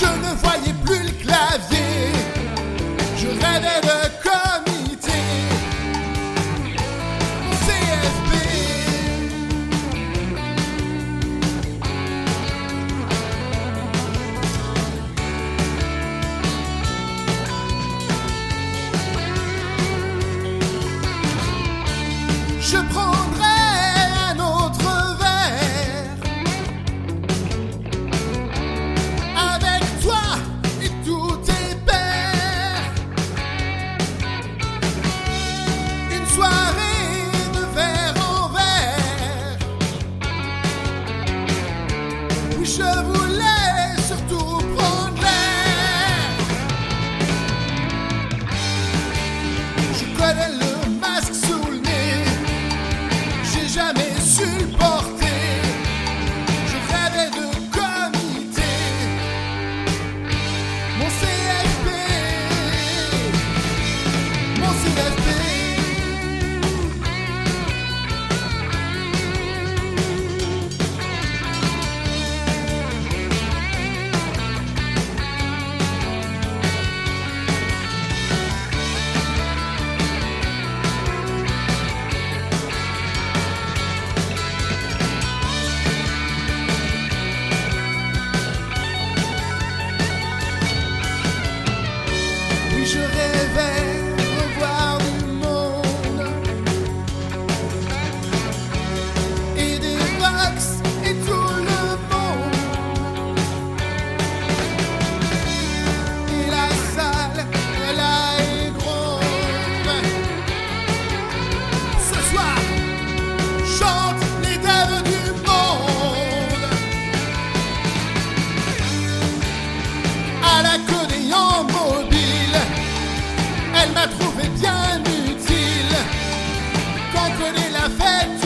je ne voyais plus le clavier. je vous laisse appeler la fête.